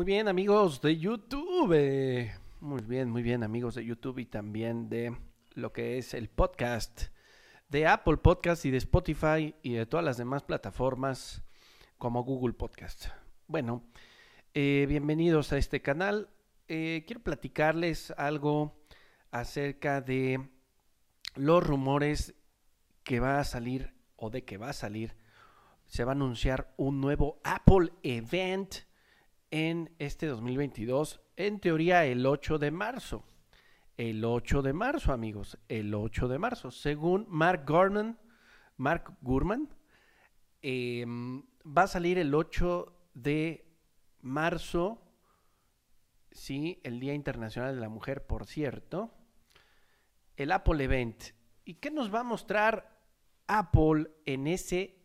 Muy bien, amigos de YouTube. Muy bien, muy bien, amigos de YouTube y también de lo que es el podcast de Apple Podcast y de Spotify y de todas las demás plataformas como Google Podcast. Bueno, eh, bienvenidos a este canal. Eh, quiero platicarles algo acerca de los rumores que va a salir o de que va a salir. Se va a anunciar un nuevo Apple Event en este 2022, en teoría el 8 de marzo. El 8 de marzo, amigos, el 8 de marzo. Según Mark Gurman, Mark Gurman, eh, va a salir el 8 de marzo, sí, el Día Internacional de la Mujer, por cierto, el Apple Event. ¿Y qué nos va a mostrar Apple en ese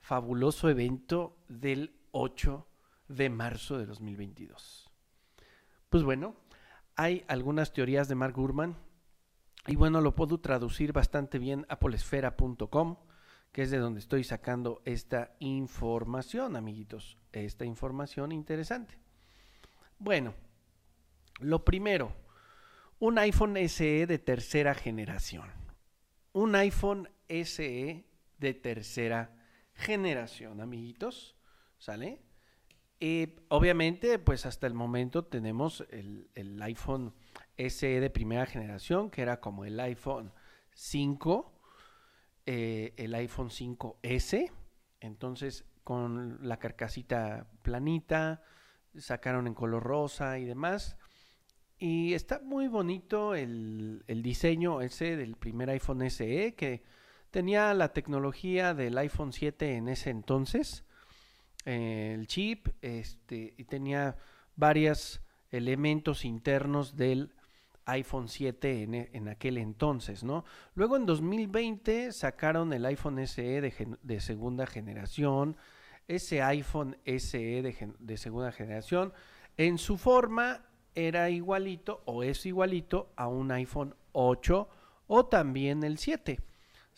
fabuloso evento del 8 de marzo de 2022? Pues bueno, hay algunas teorías de Mark Gurman y bueno, lo puedo traducir bastante bien a polesfera.com, que es de donde estoy sacando esta información, amiguitos, esta información interesante. Bueno, lo primero, un iPhone SE de tercera generación. Un iPhone SE de tercera generación, amiguitos, ¿sale? Eh, obviamente, pues hasta el momento tenemos el, iPhone SE de primera generación, que era como el iPhone 5, eh, el iPhone 5S. Entonces, con la carcasita planita, sacaron en color rosa y demás. Y está muy bonito el, el diseño ese del primer iPhone SE, que tenía la tecnología del iPhone 7 en ese entonces el chip este, y tenía varios elementos internos del iPhone 7 en, en, aquel entonces, ¿no? Luego en 2020 sacaron el iPhone SE de, de segunda generación, ese iPhone SE de, de, segunda generación, en su forma era igualito o es igualito a un iPhone 8 o también el 7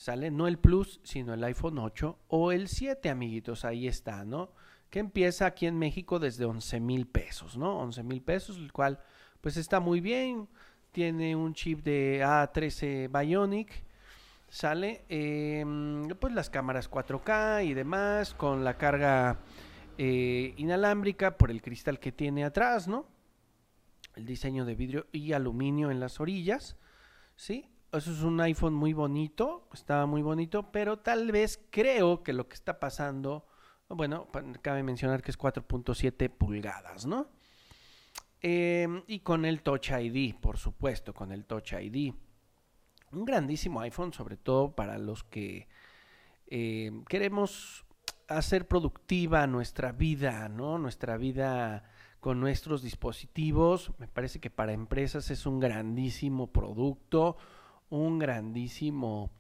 sale no el Plus, sino el iPhone 8 o el 7, amiguitos, ahí está, ¿no? Que empieza aquí en México desde 11 mil pesos, ¿no? 11 mil pesos, el cual pues está muy bien, tiene un chip de A13 Bionic, sale, eh, pues las cámaras 4K y demás, con la carga eh, inalámbrica por el cristal que tiene atrás, ¿no? El diseño de vidrio y aluminio en las orillas, ¿sí? eso es un iPhone muy bonito, estaba muy bonito, pero tal vez creo que lo que está pasando, bueno, cabe mencionar que es 4.7 pulgadas, ¿no? Eh, y con el Touch ID, por supuesto, con el Touch ID. Un grandísimo iPhone, sobre todo para los que eh, queremos hacer productiva nuestra vida, ¿no? Nuestra vida con nuestros dispositivos. Me parece que para empresas es un grandísimo producto un grandísimo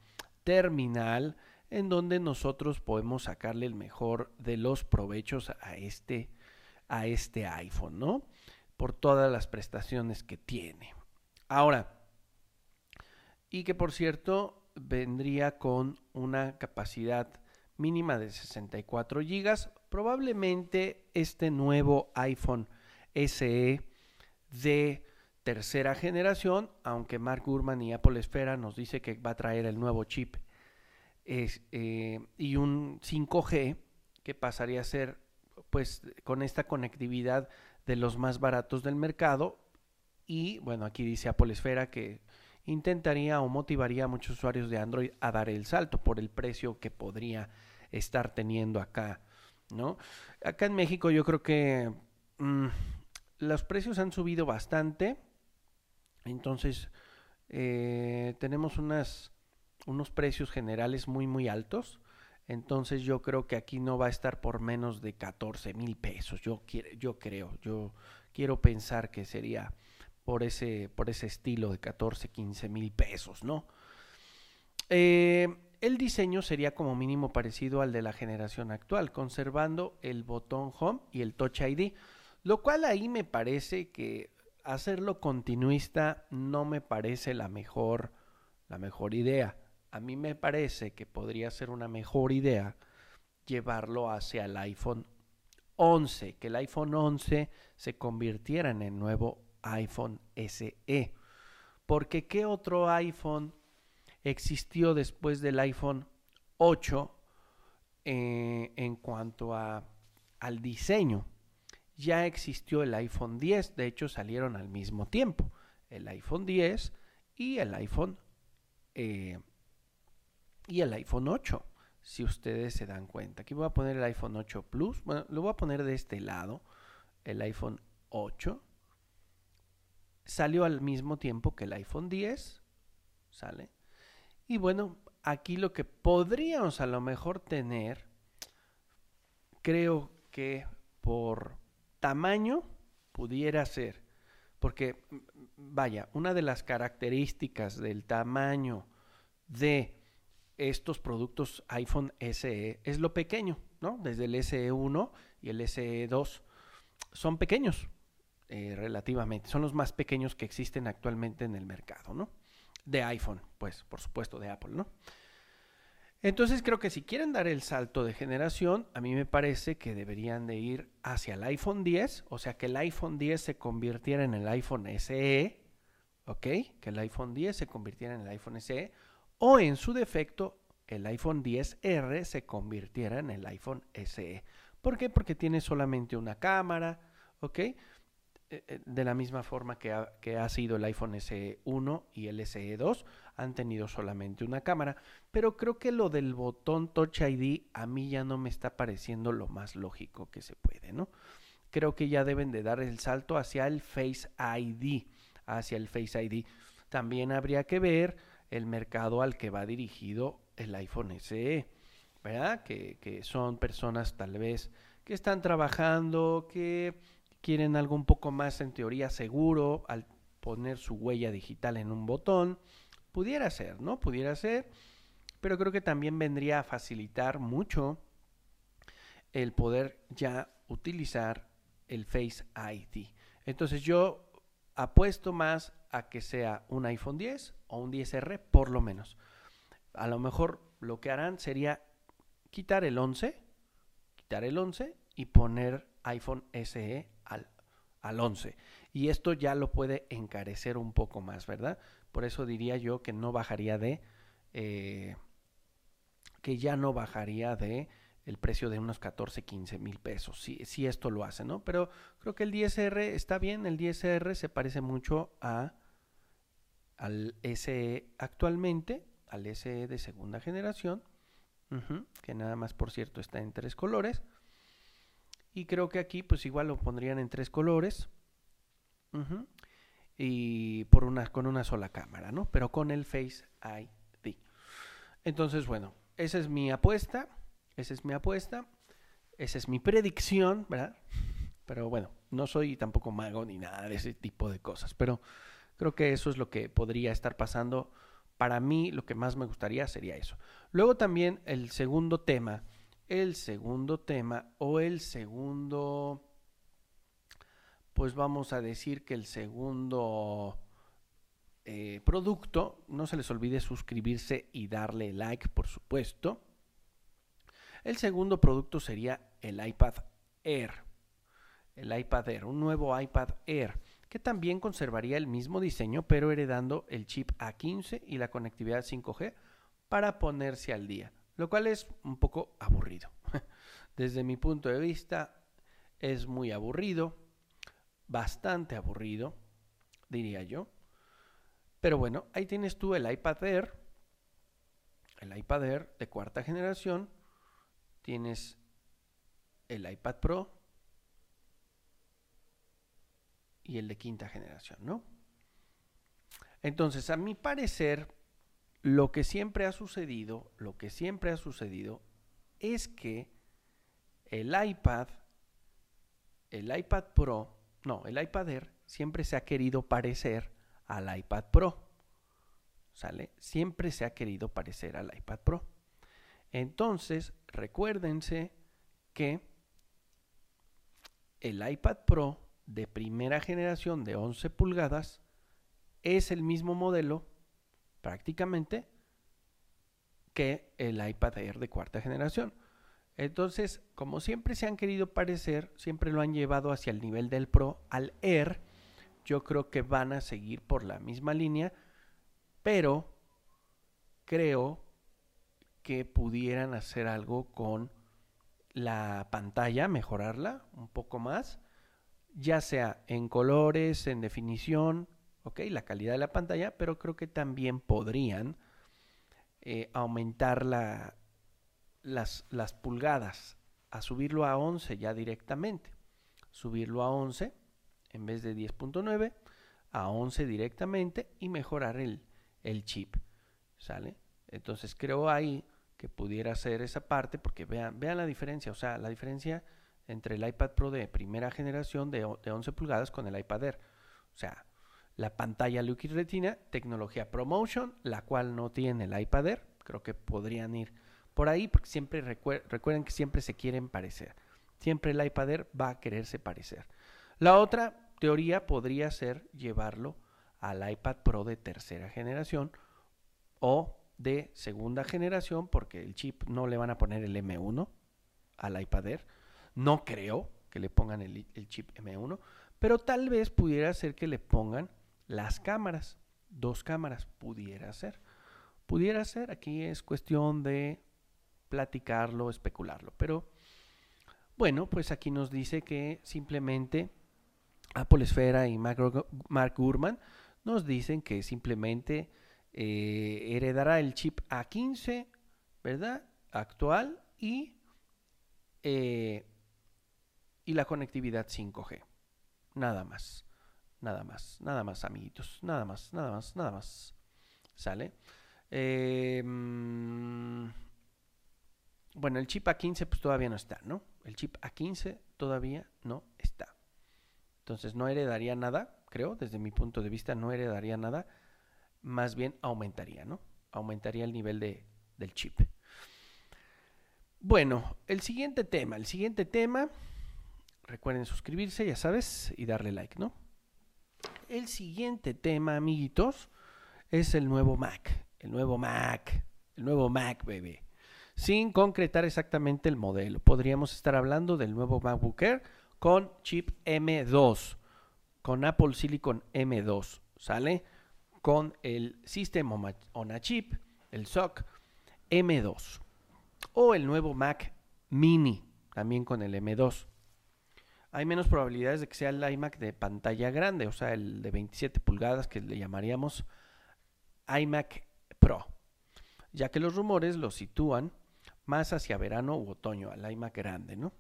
terminal en donde nosotros podemos sacarle el mejor de los provechos a este, a este iPhone, ¿no? Por todas las prestaciones que tiene. Ahora, y que por cierto vendría con una capacidad mínima de 64 GB. Probablemente este nuevo iPhone SE de tercera generación, aunque Mark Gurman y Apple Esfera nos dice que va a traer el nuevo chip eh, y un 5G que pasaría a ser pues con esta conectividad de los más baratos del mercado. Y bueno aquí dice Apple Esfera que intentaría o motivaría a muchos usuarios de Android a dar el salto por el precio que podría estar teniendo acá no acá en México yo creo que mmm, los precios han subido bastante. Entonces, eh, tenemos unas, unos precios generales muy, muy altos. Entonces, yo creo que aquí no va a estar por menos de 14 mil pesos. Yo, yo creo, yo quiero pensar que sería por ese, por ese estilo de 14, 15 mil pesos, ¿no? Eh, el diseño sería como mínimo parecido al de la generación actual, conservando el botón Home y el Touch ID, lo cual ahí me parece que hacerlo continuista no me parece la mejor, la mejor idea. A mí me parece que podría ser una mejor idea llevarlo hacia el iPhone 11, que el iPhone 11 se convirtiera en el nuevo iPhone SE. Porque ¿qué otro iPhone existió después del iPhone 8 eh, en cuanto a, al diseño? Ya existió el iPhone 10, de hecho salieron al mismo tiempo, el iPhone 10 y el iPhone eh, y el iPhone 8 si ustedes se dan cuenta. Aquí voy a poner el iPhone 8 Plus. Bueno, lo voy a poner de este lado. El iPhone 8 salió al mismo tiempo que el iPhone 10. ¿Sale? Y bueno, aquí lo que podríamos a lo mejor tener, creo que por tamaño pudiera ser. Porque, vaya, una de las características del tamaño de estos productos iPhone SE es lo pequeño, ¿no? Desde el SE1 y el SE2 son pequeños eh, relativamente, son los más pequeños que existen actualmente en el mercado, ¿no? De iPhone, pues, por supuesto, de Apple, ¿no? Entonces creo que si quieren dar el salto de generación, a mí me parece que deberían de ir hacia el iPhone 10, o sea, que el iPhone 10 se convirtiera en el iPhone SE, ¿ok? Que el iPhone 10 se convirtiera en el iPhone SE, o en su defecto el iPhone 10R se convirtiera en el iPhone SE. ¿Por qué? Porque tiene solamente una cámara, ¿ok? Eh, eh, de la misma forma que ha, sido el iPhone SE1 y el SE2, han tenido solamente una cámara. Pero creo que lo del botón Touch ID a mí ya no me está pareciendo lo más lógico que se puede, ¿no? Creo que ya deben de dar el salto hacia el Face ID, hacia el Face ID. También habría que ver el mercado al que va dirigido el iPhone SE, ¿verdad? Que, son personas tal vez que están trabajando, que quieren algo un poco más en teoría seguro al poner su huella digital en un botón. Pudiera ser, ¿no? Pudiera ser, pero creo que también vendría a facilitar mucho el poder ya utilizar el Face ID. Entonces yo apuesto más a que sea un iPhone 10 o un 10R por lo menos. A lo mejor lo que harán sería quitar el 11, quitar el 11 y poner iPhone SE al, al 11. Y esto ya lo puede encarecer un poco más, ¿verdad? Por eso diría yo que no bajaría de... Eh, que ya no bajaría de el precio de unos 14, 15 mil pesos, si, si esto lo hace, ¿no? Pero creo que el 10R está bien, el 10R se parece mucho a al SE actualmente, al SE de segunda generación, que nada más por cierto está en tres colores. Y creo que aquí pues igual lo pondrían en tres colores. y por una, con una sola cámara, ¿no? Pero con el Face ID. Entonces, bueno, esa es mi apuesta. Esa es mi apuesta. Esa es mi predicción, ¿verdad? Pero bueno, no soy tampoco mago ni nada de ese tipo de cosas. Pero Creo que eso es lo que podría estar pasando. Para mí lo que más me gustaría sería eso. Luego también el segundo tema, el segundo tema o el segundo, pues vamos a decir que el segundo eh, producto, no se les olvide suscribirse y darle like, por supuesto. El segundo producto sería el iPad Air. El iPad Air, un nuevo iPad Air que también conservaría el mismo diseño, pero heredando el chip A15 y la conectividad 5G para ponerse al día, lo cual es un poco aburrido. Desde mi punto de vista, es muy aburrido, bastante aburrido, diría yo. Pero bueno, ahí tienes tú el iPad Air, el iPad Air de cuarta generación, tienes el iPad Pro, y el de quinta generación, ¿no? Entonces, a mi parecer, lo que siempre ha sucedido, lo que siempre ha sucedido es que el iPad, el iPad Pro, no, el iPad Air siempre se ha querido parecer al iPad Pro. ¿Sale? Siempre se ha querido parecer al iPad Pro. Entonces, recuérdense que el iPad Pro de primera generación de 11 pulgadas es el mismo modelo prácticamente que el iPad Air de cuarta generación. Entonces, como siempre se han querido parecer, siempre lo han llevado hacia el nivel del Pro, al Air, yo creo que van a seguir por la misma línea, pero creo que pudieran hacer algo con la pantalla, mejorarla un poco más, ya sea en colores, en definición, ok, la calidad de la pantalla, pero creo que también podrían eh, aumentar la, las, pulgadas, a subirlo a 11 ya directamente, subirlo a 11 en vez de 10.9 a 11 directamente y mejorar el, el chip, ¿sale? Entonces creo ahí que pudiera ser esa parte, porque vean, vean la diferencia, o sea, la diferencia entre el iPad Pro de primera generación de, de 11 pulgadas con el iPad Air. O sea, la pantalla Liquid Retina, tecnología ProMotion, la cual no tiene el iPad Air. Creo que podrían ir por ahí, porque siempre recuerden que siempre se quieren parecer. Siempre el iPad Air va a quererse parecer. La otra teoría podría ser llevarlo al iPad Pro de tercera generación o de segunda generación, porque el chip no le van a poner el M1 al iPad Air. No creo que le pongan el, chip M1, pero tal vez pudiera ser que le pongan las cámaras, dos cámaras, pudiera ser. Pudiera ser, aquí es cuestión de platicarlo, especularlo, pero bueno, pues aquí nos dice que simplemente Apple Esfera y Mark Gurman nos dicen que simplemente eh, heredará el chip A15, ¿verdad? Actual y, eh, y la conectividad 5G. Nada más, nada más, nada más, amiguitos, nada más, nada más, nada más. ¿Sale? Em, bueno, el chip A15 pues todavía no está, ¿no? El chip A15 todavía no está. Entonces no heredaría nada, creo, desde mi punto de vista no heredaría nada más bien aumentaría, ¿no? Aumentaría el nivel de, del chip. Bueno, el siguiente tema, el siguiente tema, recuerden suscribirse, ya sabes, y darle like, ¿no? El siguiente tema, amiguitos, es el nuevo Mac, el nuevo Mac, el nuevo Mac, bebé. Sin concretar exactamente el modelo, podríamos estar hablando del nuevo MacBook Air con chip M2, con Apple Silicon M2, ¿sale? con el System on a Chip, el SOC M2 o el nuevo Mac Mini, también con el M2. Hay menos probabilidades de que sea el iMac de pantalla grande, o sea, el de 27 pulgadas que le llamaríamos iMac Pro, ya que los rumores lo sitúan más hacia verano u otoño, al iMac grande, ¿no?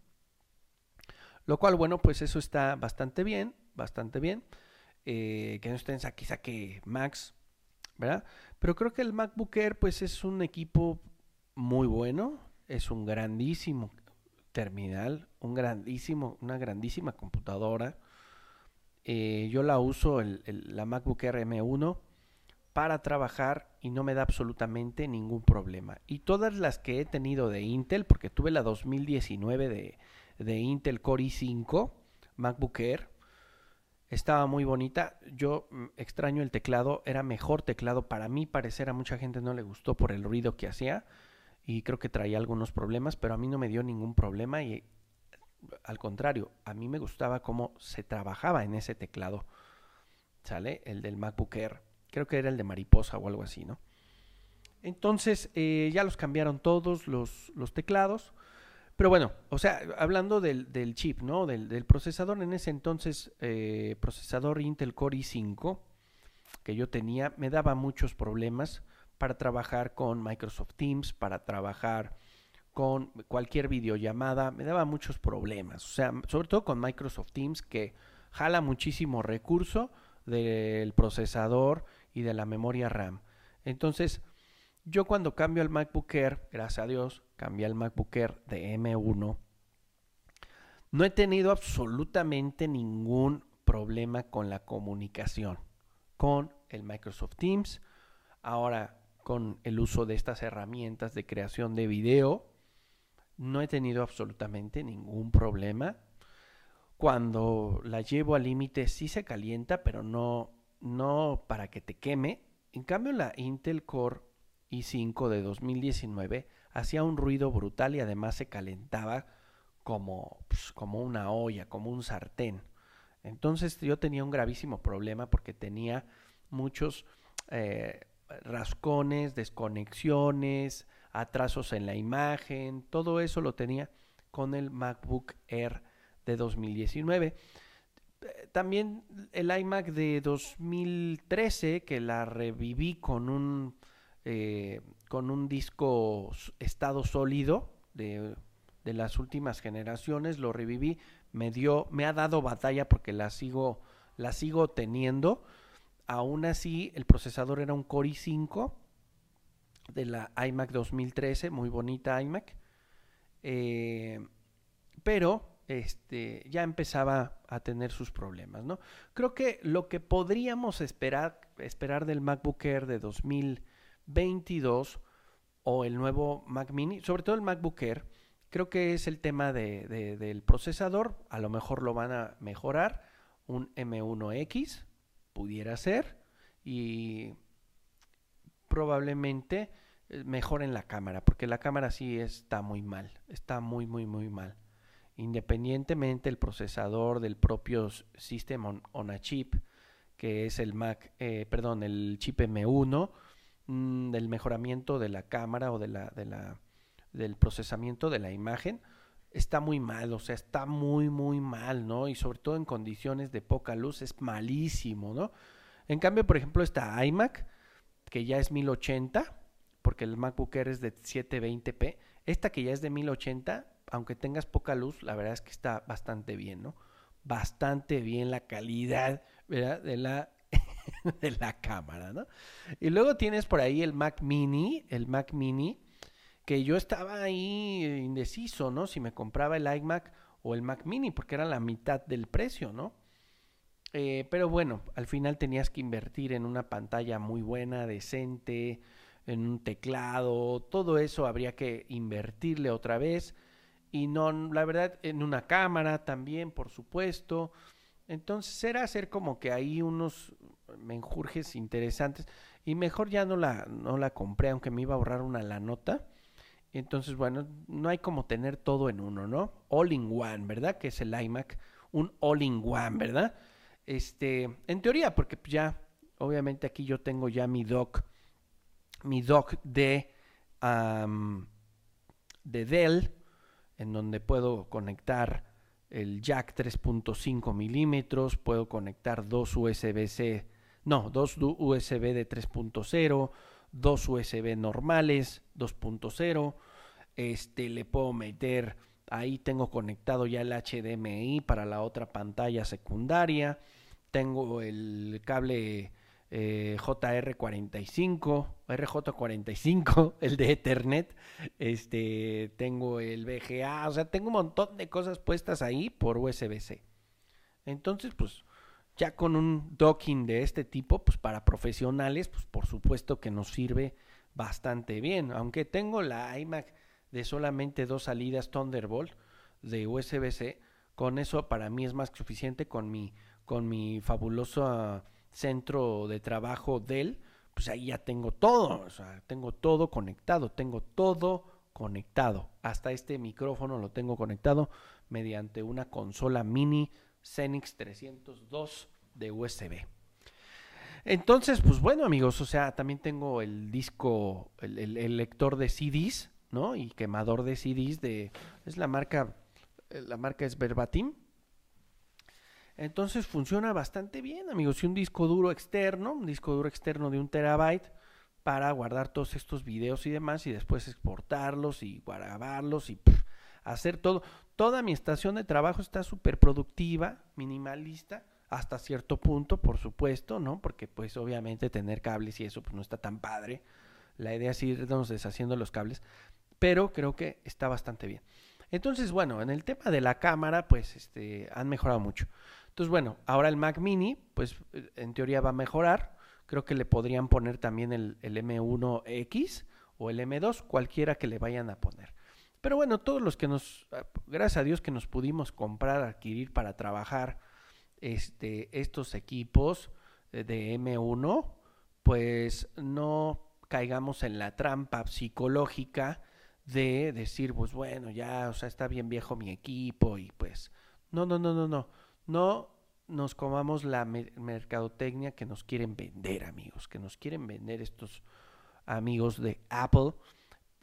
Lo cual, bueno, pues eso está bastante bien, bastante bien. Eh, que no estén saque saque Max, ¿verdad? Pero creo que el MacBook Air pues es un equipo muy bueno, es un grandísimo terminal, un grandísimo, una grandísima computadora. Eh, yo la uso, la MacBook Air M1, para trabajar y no me da absolutamente ningún problema. Y todas las que he tenido de Intel, porque tuve la 2019 de, de Intel Core i5, MacBook Air, estaba muy bonita. Yo mm, extraño el teclado, era mejor teclado para mí parecer, a mucha gente no le gustó por el ruido que hacía y creo que traía algunos problemas, pero a mí no me dio ningún problema y al contrario, a mí me gustaba cómo se trabajaba en ese teclado. ¿Sale? El del MacBook Air. Creo que era el de mariposa o algo así, ¿no? Entonces eh, ya los cambiaron todos los, los teclados. Pero bueno, o sea, hablando del, chip, ¿no? Del, procesador, en ese entonces, eh, procesador Intel Core i5 que yo tenía, me daba muchos problemas para trabajar con Microsoft Teams, para trabajar con cualquier videollamada, me daba muchos problemas. O sea, sobre todo con Microsoft Teams, que jala muchísimo recurso del procesador y de la memoria RAM. Entonces, yo cuando cambio al MacBook Air, gracias a Dios, cambié al MacBook Air de M1, no he tenido absolutamente ningún problema con la comunicación con el Microsoft Teams. Ahora, con el uso de estas herramientas de creación de video, no he tenido absolutamente ningún problema. Cuando la llevo al límite sí se calienta, pero no, no para que te queme. En cambio, la Intel Core i5 de 2019 hacía un ruido brutal y además se calentaba como, pues, como una olla, como un sartén. Entonces yo tenía un gravísimo problema porque tenía muchos eh, rascones, desconexiones, atrasos en la imagen, todo eso lo tenía con el MacBook Air de 2019. También el iMac de 2013, que la reviví con un, eh, con un disco estado sólido de, de las últimas generaciones, lo reviví, me dio, me ha dado batalla porque la sigo, la sigo teniendo. Aún así, el procesador era un Core i5 de la iMac 2013, muy bonita iMac. Eh, pero este, ya empezaba a tener sus problemas, ¿no? Creo que lo que podríamos esperar, esperar del MacBook Air de 2022 o el nuevo Mac Mini, sobre todo el MacBook Air, creo que es el tema de, del procesador, a lo mejor lo van a mejorar, un M1X pudiera ser, y probablemente eh, mejoren la cámara, porque la cámara sí está muy mal, está muy, muy, muy mal. Independientemente el procesador del propio System on, a Chip, que es el Mac, eh, perdón, el chip M1, mm, del mejoramiento de la cámara o de la, de la, del procesamiento de la imagen, está muy mal, o sea, está muy, muy mal, ¿no? Y sobre todo en condiciones de poca luz es malísimo, ¿no? En cambio, por ejemplo, esta iMac, que ya es 1080, porque el MacBook Air es de 720p, esta que ya es de 1080, aunque tengas poca luz, la verdad es que está bastante bien, ¿no? Bastante bien la calidad, ¿verdad? De la, de la cámara, ¿no? Y luego tienes por ahí el Mac Mini, el Mac Mini, que yo estaba ahí indeciso, ¿no? Si me compraba el iMac o el Mac Mini, porque era la mitad del precio, ¿no? Eh, pero bueno, al final tenías que invertir en una pantalla muy buena, decente, en un teclado, todo eso habría que invertirle otra vez y no, la verdad, en una cámara también, por supuesto. Entonces era hacer como que hay unos menjurjes interesantes y mejor ya no la, no la compré, aunque me iba a ahorrar una la nota. Entonces, bueno, no hay como tener todo en uno, ¿no? All in one, ¿verdad? Que es el iMac, un all in one, ¿verdad? Este, en teoría, porque ya, obviamente aquí yo tengo ya mi dock, mi dock de, de Dell, en donde puedo conectar el jack 3.5 milímetros, puedo conectar dos USB-C, no, dos USB de 3.0, dos USB normales 2.0, este le puedo meter, ahí tengo conectado ya el HDMI para la otra pantalla secundaria, tengo el cable eh, JR45, RJ45, el de Ethernet, este, tengo el VGA, o sea, tengo un montón de cosas puestas ahí por USB-C. Entonces, pues, ya con un docking de este tipo, pues para profesionales, pues por supuesto que nos sirve bastante bien. Aunque tengo la iMac de solamente dos salidas Thunderbolt de USB-C, con eso para mí es más que suficiente con mi, con mi fabuloso centro de trabajo de él, pues ahí ya tengo todo, o sea, tengo todo conectado, tengo todo conectado. Hasta este micrófono lo tengo conectado mediante una consola mini Xenix 302 de USB. Entonces, pues bueno amigos, o sea, también tengo el disco, el, lector de CDs, ¿no? Y quemador de CDs de, es la marca, la marca es Verbatim, entonces funciona bastante bien, amigos. Y un disco duro externo, un disco duro externo de un terabyte para guardar todos estos videos y demás y después exportarlos y grabarlos y hacer todo. Toda mi estación de trabajo está súper productiva, minimalista, hasta cierto punto, por supuesto, ¿no? Porque pues obviamente tener cables y eso pues no está tan padre. La idea es irnos deshaciendo los cables, pero creo que está bastante bien. Entonces, bueno, en el tema de la cámara, pues este, han mejorado mucho. Entonces, bueno, ahora el Mac Mini, pues en teoría va a mejorar. Creo que le podrían poner también el, M1X o el M2, cualquiera que le vayan a poner. Pero bueno, todos los que nos, gracias a Dios que nos pudimos comprar, adquirir para trabajar este, estos equipos de M1, pues no caigamos en la trampa psicológica de decir, pues bueno, ya, o sea, está bien viejo mi equipo y pues, no, no, no, no, no, no nos comamos la mercadotecnia que nos quieren vender, amigos, que nos quieren vender estos amigos de Apple.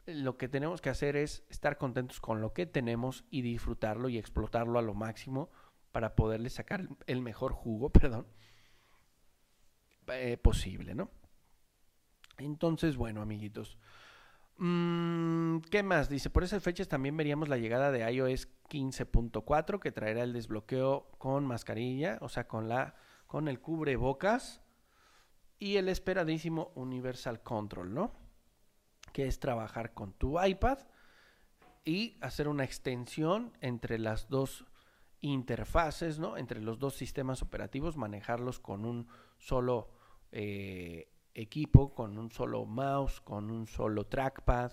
Lo que tenemos que hacer es estar contentos con lo que tenemos y disfrutarlo y explotarlo a lo máximo para poderle sacar el mejor jugo, perdón, eh, posible, ¿no? Entonces, bueno, amiguitos. Mm, ¿Qué más? Dice, por esas fechas también veríamos la llegada de iOS 15.4 que traerá el desbloqueo con mascarilla, o sea, con la con el cubrebocas y el esperadísimo Universal Control, ¿no? Que es trabajar con tu iPad y hacer una extensión entre las dos interfaces, ¿no? Entre los dos sistemas operativos, manejarlos con un solo eh, equipo, con un solo mouse, con un solo trackpad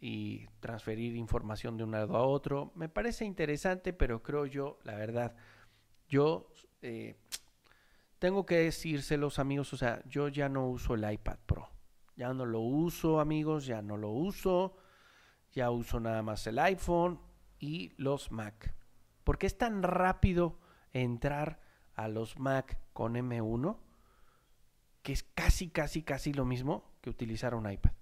y transferir información de un lado a otro. Me parece interesante, pero creo yo, la verdad, yo eh, tengo que decírselos amigos, o sea, yo ya no uso el iPad Pro. Ya no lo uso amigos, ya no lo uso. Ya uso nada más el iPhone y los Mac. Porque es tan rápido entrar a los Mac con M1 que es casi, casi, casi lo mismo que utilizar un iPad.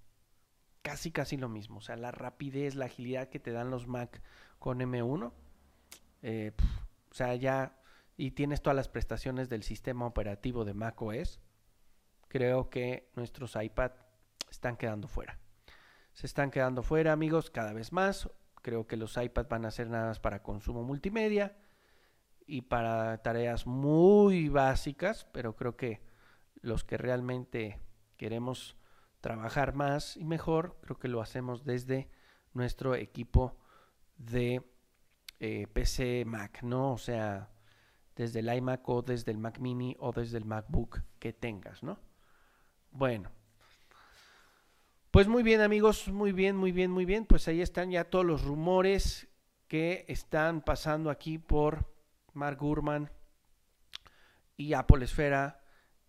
Casi, casi lo mismo. O sea, la rapidez, la agilidad que te dan los Mac con M1. Eh, o sea, ya. Y tienes todas las prestaciones del sistema operativo de Mac OS. Creo que nuestros iPad están quedando fuera. Se están quedando fuera, amigos, cada vez más. Creo que los iPads van a ser nada más para consumo multimedia y para tareas muy básicas, pero creo que los que realmente queremos trabajar más y mejor, creo que lo hacemos desde nuestro equipo de eh, PC Mac, ¿no? O sea, desde el iMac o desde el Mac mini o desde el MacBook que tengas, ¿no? Bueno. Pues muy bien amigos, muy bien, muy bien, muy bien. Pues ahí están ya todos los rumores que están pasando aquí por Mark Gurman y Apple Esfera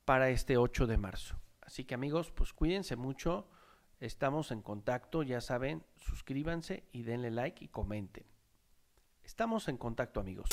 para este 8 de marzo. Así que amigos, pues cuídense mucho, estamos en contacto, ya saben, suscríbanse y denle like y comenten. Estamos en contacto amigos.